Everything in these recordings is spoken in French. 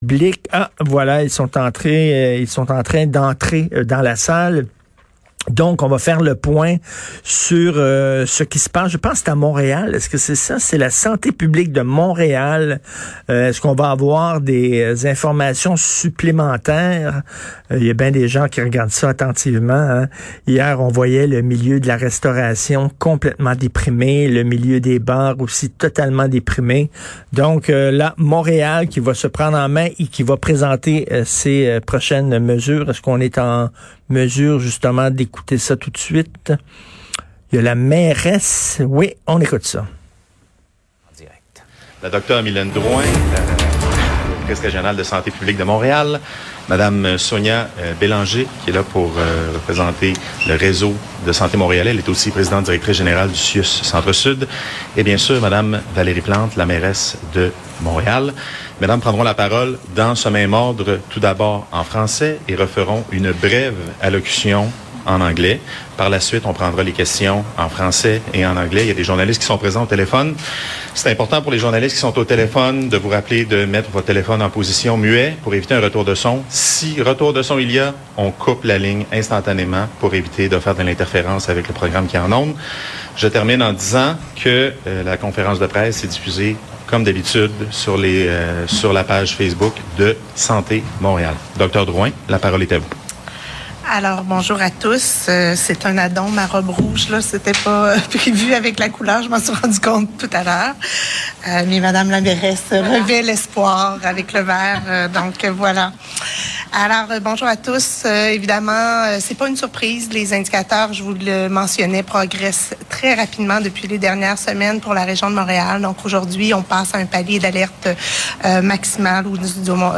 public. Ah, voilà, ils sont entrés, euh, ils sont en train d'entrer euh, dans la salle. Donc, on va faire le point sur euh, ce qui se passe. Je pense que c'est à Montréal. Est-ce que c'est ça? C'est la santé publique de Montréal. Euh, est-ce qu'on va avoir des euh, informations supplémentaires? il y a bien des gens qui regardent ça attentivement. Hein. Hier, on voyait le milieu de la restauration complètement déprimé, le milieu des bars aussi totalement déprimé. Donc là, Montréal qui va se prendre en main et qui va présenter ses prochaines mesures. Est-ce qu'on est en mesure justement d'écouter ça tout de suite. Il y a la mairesse. Oui, on écoute ça. En direct. La docteure Mylène Drouin, la directrice régionale de santé publique de Montréal, Madame Sonia euh, Bélanger, qui est là pour euh, représenter le réseau de santé montréalais. Elle est aussi présidente directrice générale du CIUS Centre-Sud. Et bien sûr, Madame Valérie Plante, la mairesse de Montréal. Mesdames prendront la parole dans ce même ordre, tout d'abord en français, et referont une brève allocution en anglais. Par la suite, on prendra les questions en français et en anglais. Il y a des journalistes qui sont présents au téléphone. C'est important pour les journalistes qui sont au téléphone de vous rappeler de mettre votre téléphone en position muet pour éviter un retour de son. Si retour de son il y a, on coupe la ligne instantanément pour éviter de faire de l'interférence avec le programme qui est en ondes. Je termine en disant que euh, la conférence de presse est diffusée comme d'habitude sur les euh, sur la page Facebook de Santé Montréal. Docteur Drouin, la parole est à vous. Alors, bonjour à tous. Euh, c'est un addon, ma robe rouge, là. C'était pas euh, prévu avec la couleur. Je m'en suis rendu compte tout à l'heure. Mais Madame la mairesse revêt l'espoir avec le vert. donc, voilà. Alors, bonjour à tous. évidemment, c'est pas une surprise. Les indicateurs, je vous le mentionnais, progressent très rapidement depuis les dernières semaines pour la région de Montréal. Donc, aujourd'hui, on passe à un palier d'alerte maximal ou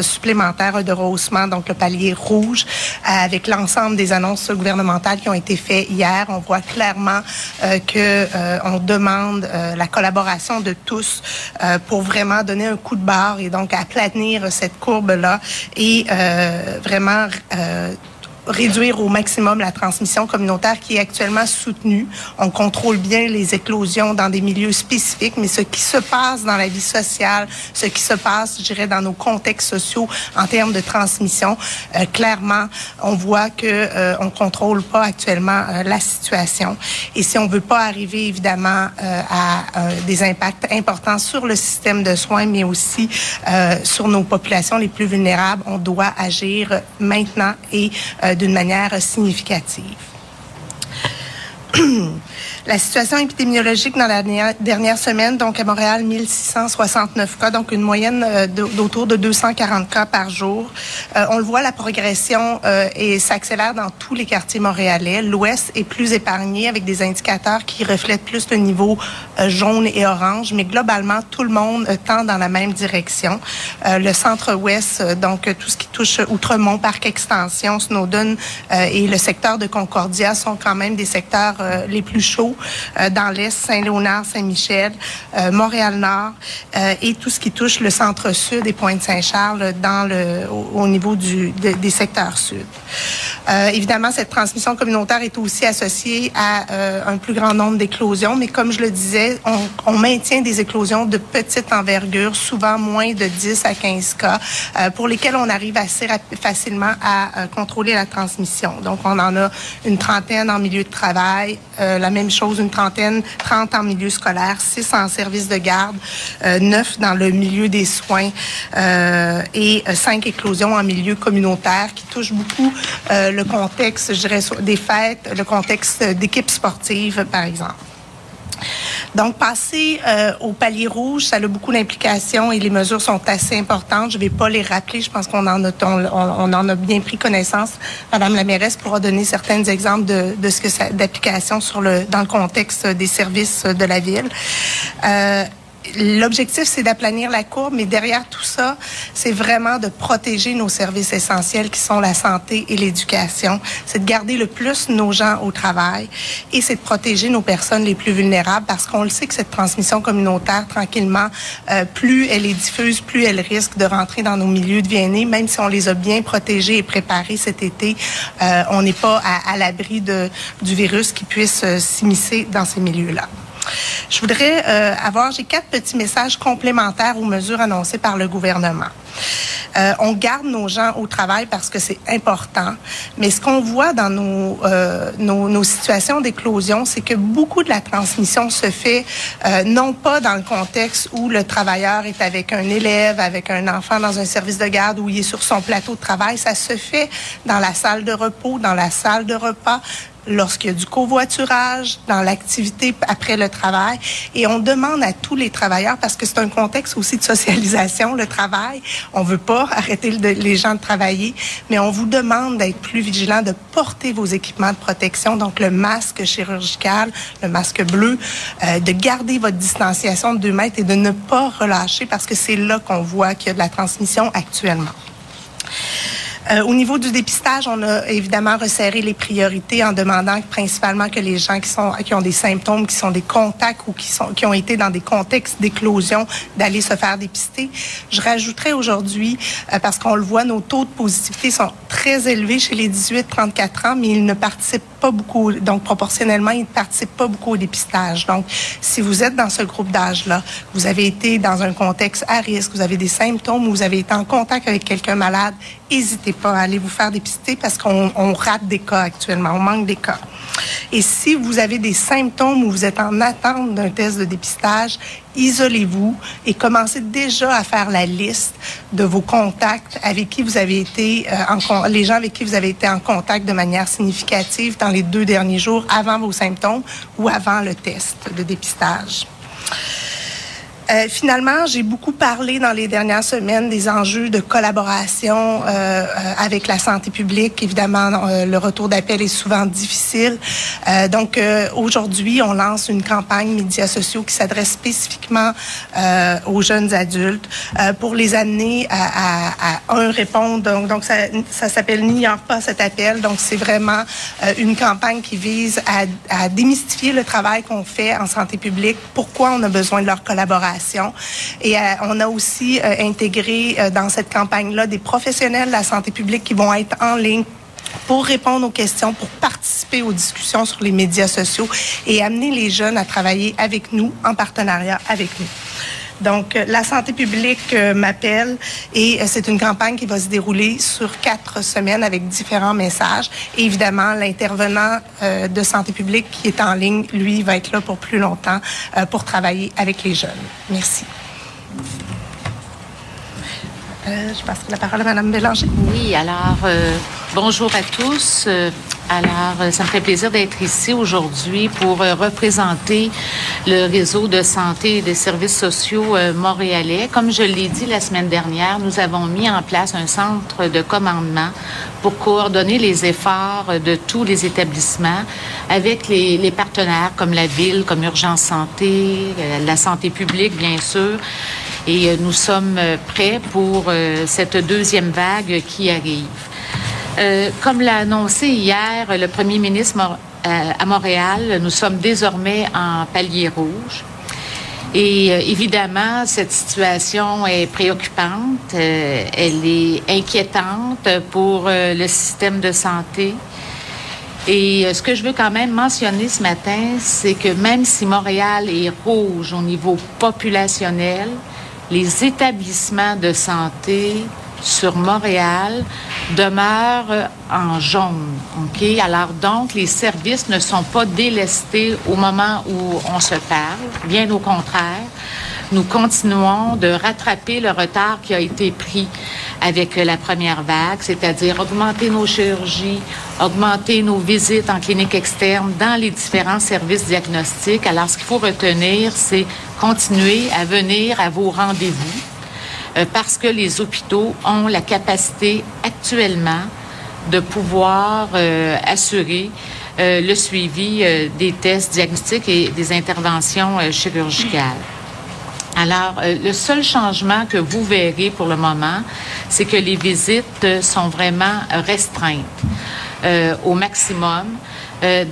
supplémentaire de rehaussement, donc le palier rouge, avec l'ensemble des annonces gouvernementales qui ont été faites hier, on voit clairement euh, que euh, on demande euh, la collaboration de tous pour vraiment donner un coup de barre et donc aplanir cette courbe là et vraiment réduire au maximum la transmission communautaire qui est actuellement soutenue. On contrôle bien les éclosions dans des milieux spécifiques, mais ce qui se passe dans la vie sociale, ce qui se passe, je dirais, dans nos contextes sociaux en termes de transmission, euh, clairement, on voit que euh, on contrôle pas actuellement euh, la situation. Et si on veut pas arriver évidemment euh, à des impacts importants sur le système de soins, mais aussi sur nos populations les plus vulnérables, on doit agir maintenant et d'une manière significative. La situation épidémiologique dans la dernière semaine, donc à Montréal, 1669 cas, donc une moyenne euh, d'autour de 240 cas par jour. Euh, on le voit, la progression euh, et s'accélère dans tous les quartiers montréalais. L'Ouest est plus épargné avec des indicateurs qui reflètent plus le niveau jaune et orange, mais globalement, tout le monde tend dans la même direction. le Centre-Ouest, donc tout ce qui touche Outremont, Parc Extension, Snowden et le secteur de Concordia sont quand même des secteurs les plus euh, dans l'Est, Saint-Léonard, Saint-Michel, euh, Montréal-Nord euh, et tout ce qui touche le centre-sud et Pointe-Saint-Charles dans le, au, niveau du, des secteurs sud. évidemment, cette transmission communautaire est aussi associée à un plus grand nombre d'éclosions, mais comme je le disais, on, maintient des éclosions de petite envergure, souvent moins de 10 à 15 cas, pour lesquels on arrive assez facilement à contrôler la transmission. Donc, on en a une trentaine en milieu de travail, chose une trentaine, 30 en milieu scolaire, 6 en service de garde, euh, 9 dans le milieu des soins euh, et 5 euh, éclosions en milieu communautaire qui touchent beaucoup euh, le contexte, des fêtes, le contexte d'équipes sportives, par exemple. Donc, passer euh, au palier rouge, ça a beaucoup d'implications et les mesures sont assez importantes. Je ne vais pas les rappeler. Je pense qu'on en a, on, en a bien pris connaissance. Madame la mairesse pourra donner certains exemples de, de ce que d'application sur le dans le contexte des services de la ville. Euh, L'objectif, c'est d'aplanir la courbe, mais derrière tout ça, c'est vraiment de protéger nos services essentiels qui sont la santé et l'éducation. C'est de garder le plus nos gens au travail et c'est de protéger nos personnes les plus vulnérables parce qu'on le sait que cette transmission communautaire, tranquillement, euh, plus elle est diffuse, plus elle risque de rentrer dans nos milieux de bien même si on les a bien protégés et préparés cet été, euh, on n'est pas à, l'abri du virus qui puisse euh, s'immiscer dans ces milieux-là. Je voudrais euh, avoir, j'ai quatre petits messages complémentaires aux mesures annoncées par le gouvernement. Euh, on garde nos gens au travail parce que c'est important. Mais ce qu'on voit dans nos, euh, nos, situations d'éclosion, c'est que beaucoup de la transmission se fait non pas dans le contexte où le travailleur est avec un élève, avec un enfant dans un service de garde, où il est sur son plateau de travail. Ça se fait dans la salle de repos, dans la salle de repas, lorsqu'il y a du covoiturage, dans l'activité après le travail. Et on demande à tous les travailleurs, parce que c'est un contexte aussi de socialisation, le travail. On veut pas arrêter les gens de travailler, mais on vous demande d'être plus vigilant, de porter vos équipements de protection, donc le masque chirurgical, le masque bleu, euh, de garder votre distanciation de 2 mètres et de ne pas relâcher parce que c'est là qu'on voit qu'il y a de la transmission actuellement. Euh, au niveau du dépistage, on a évidemment resserré les priorités en demandant principalement que les gens qui ont des symptômes, qui sont des contacts ou qui sont qui ont été dans des contextes d'éclosion, d'aller se faire dépister. Je rajouterais aujourd'hui, euh, parce qu'on le voit, nos taux de positivité sont très élevés chez les 18-34 ans, mais ils ne participent pas beaucoup, donc proportionnellement, ils ne participent pas beaucoup au dépistage. Donc, si vous êtes dans ce groupe d'âge-là, vous avez été dans un contexte à risque, vous avez des symptômes ou vous avez été en contact avec quelqu'un malade, pas aller vous faire dépister parce qu'on rate des cas actuellement, on manque des cas. Et si vous avez des symptômes ou vous êtes en attente d'un test de dépistage, isolez-vous et commencez déjà à faire la liste de vos contacts avec qui vous avez été euh, en les gens avec qui vous avez été en contact de manière significative dans les deux derniers jours avant vos symptômes ou avant le test de dépistage. Euh, finalement, j'ai beaucoup parlé dans les dernières semaines des enjeux de collaboration euh, euh avec la santé publique. Évidemment, euh, le retour d'appel est souvent difficile. donc, aujourd'hui, on lance une campagne médias sociaux qui s'adresse spécifiquement aux jeunes adultes pour les amener à, à, à un répondre. Donc, donc ça, ça s'appelle N'ignore pas cet appel. Donc, c'est vraiment une campagne qui vise à, à démystifier le travail qu'on fait en santé publique, pourquoi on a besoin de leur collaboration et euh, on a aussi euh, intégré euh, dans cette campagne-là des professionnels de la santé publique qui vont être en ligne pour répondre aux questions, pour participer aux discussions sur les médias sociaux et amener les jeunes à travailler avec nous, en partenariat avec nous. Donc, la santé publique m'appelle et c'est une campagne qui va se dérouler sur quatre semaines avec différents messages. Évidemment, l'intervenant de santé publique qui est en ligne, lui, va être là pour plus longtemps pour travailler avec les jeunes. Merci. Euh, je passerai la parole à Mme Bélanger. Oui, alors, euh, bonjour à tous. Alors, euh, ça me fait plaisir d'être ici aujourd'hui pour euh, représenter le réseau de santé et des services sociaux euh, montréalais. Comme je l'ai dit la semaine dernière, nous avons mis en place un centre de commandement pour coordonner les efforts de tous les établissements avec les, les partenaires comme la ville, comme Urgence Santé, la santé publique, bien sûr. Et nous sommes prêts pour cette deuxième vague qui arrive. Euh, comme l'a annoncé hier le premier ministre euh, à Montréal, nous sommes désormais en palier rouge. Et euh, évidemment, cette situation est préoccupante, elle est inquiétante pour le système de santé. Et ce que je veux quand même mentionner ce matin, c'est que même si Montréal est rouge au niveau populationnel, les établissements de santé sur Montréal demeure en jaune. Alors donc, les services ne sont pas délestés au moment où on se parle. Bien au contraire, nous continuons de rattraper le retard qui a été pris avec la première vague, c'est-à-dire augmenter nos chirurgies, augmenter nos visites en clinique externe dans les différents services diagnostiques. Alors, ce qu'il faut retenir, c'est continuer à venir à vos rendez-vous euh, parce que les hôpitaux ont la capacité actuellement de pouvoir euh, assurer euh, le suivi des tests diagnostiques et des interventions chirurgicales. Alors, le seul changement que vous verrez pour le moment, c'est que les visites sont vraiment restreintes au maximum,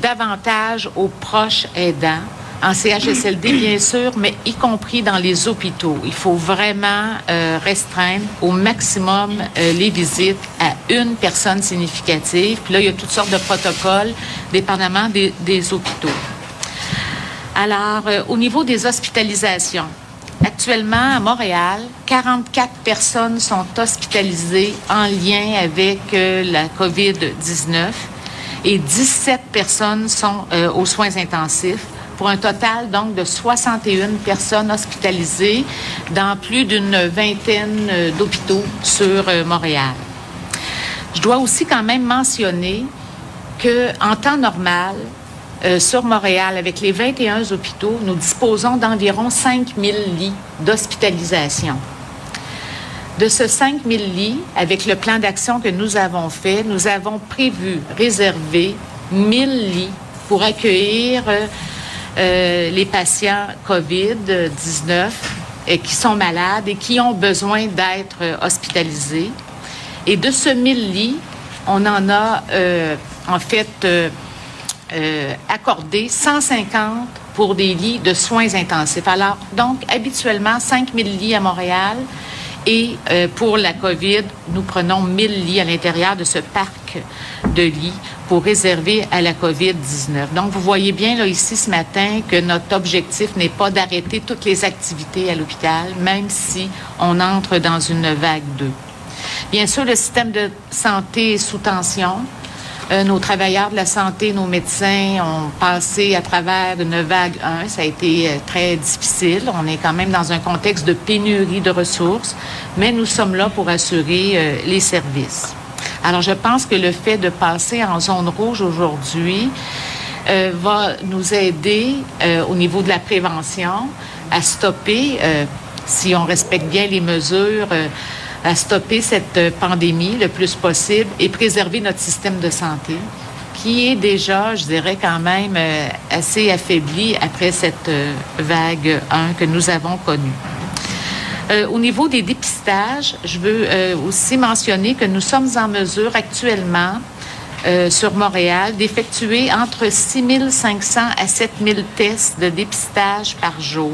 davantage aux proches aidants en CHSLD, bien sûr, mais y compris dans les hôpitaux. Il faut vraiment euh, restreindre au maximum euh, les visites à une personne significative. Puis là, il y a toutes sortes de protocoles, dépendamment des, des hôpitaux. Alors, euh, au niveau des hospitalisations, actuellement à Montréal, 44 personnes sont hospitalisées en lien avec la COVID-19 et 17 personnes sont aux soins intensifs pour un total donc de 61 personnes hospitalisées dans plus d'une vingtaine d'hôpitaux sur Montréal. Je dois aussi quand même mentionner que en temps normal, euh, sur Montréal, avec les 21 hôpitaux, nous disposons d'environ 5 000 lits d'hospitalisation. De ce 5 000 lits, avec le plan d'action que nous avons fait, nous avons prévu réserver 1 000 lits pour accueillir euh, euh, les patients COVID-19 qui sont malades et qui ont besoin d'être hospitalisés. Et de ce 1000 lits, on en a en fait euh, accordé 150 pour des lits de soins intensifs. Alors, donc, habituellement, 5 000 lits à Montréal. Et euh, pour la COVID, nous prenons 1000 lits à l'intérieur de ce parc de lits pour réserver à la COVID-19. Donc, vous voyez bien là ici ce matin que notre objectif n'est pas d'arrêter toutes les activités à l'hôpital, même si on entre dans une vague 2. Bien sûr, le système de santé est sous tension. Euh, nos travailleurs de la santé, nos médecins ont passé à travers une vague 1. Ça a été euh, très difficile. On est quand même dans un contexte de pénurie de ressources, mais nous sommes là pour assurer euh, les services. Alors, je pense que le fait de passer en zone rouge aujourd'hui va nous aider au niveau de la prévention à stopper, si on respecte bien les mesures, à stopper cette euh, pandémie le plus possible et préserver notre système de santé qui est déjà, je dirais quand même, euh, assez affaibli après cette euh, vague 1 que nous avons connue. Au niveau des dépistages, je veux aussi mentionner que nous sommes en mesure actuellement sur Montréal d'effectuer entre 6 500 à 7 000 tests de dépistage par jour.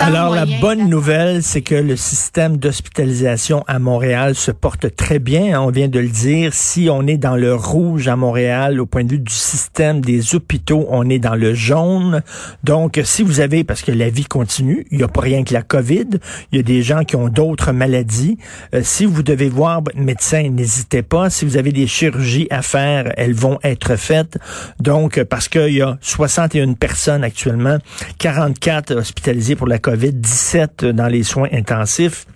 Alors, la bonne nouvelle, c'est que le système d'hospitalisation à Montréal se porte très bien. Hein, on vient de le dire. Si on est dans le rouge à Montréal, au point de vue du système des hôpitaux, on est dans le jaune. Donc, si vous avez, parce que la vie continue, il n'y a pas rien que la COVID, il y a des gens qui ont d'autres maladies. Euh, si vous devez voir votre médecin, n'hésitez pas. Si vous avez des chirurgies à faire, elles vont être faites. Donc, parce qu'il y a 61 personnes actuellement, 44 hospitalisées pour la COVID, 17 dans les soins intensifs.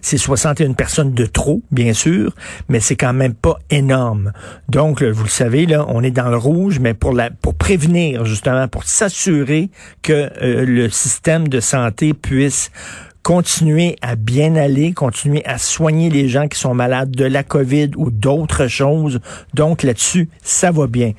C'est 61 personnes de trop, bien sûr, mais c'est quand même pas énorme. Donc, vous le savez, là, on est dans le rouge, mais pour la, pour prévenir, justement, pour s'assurer que euh, le système de santé puisse continuer à bien aller, continuer à soigner les gens qui sont malades de la COVID ou d'autres choses. Donc là-dessus, ça va bien.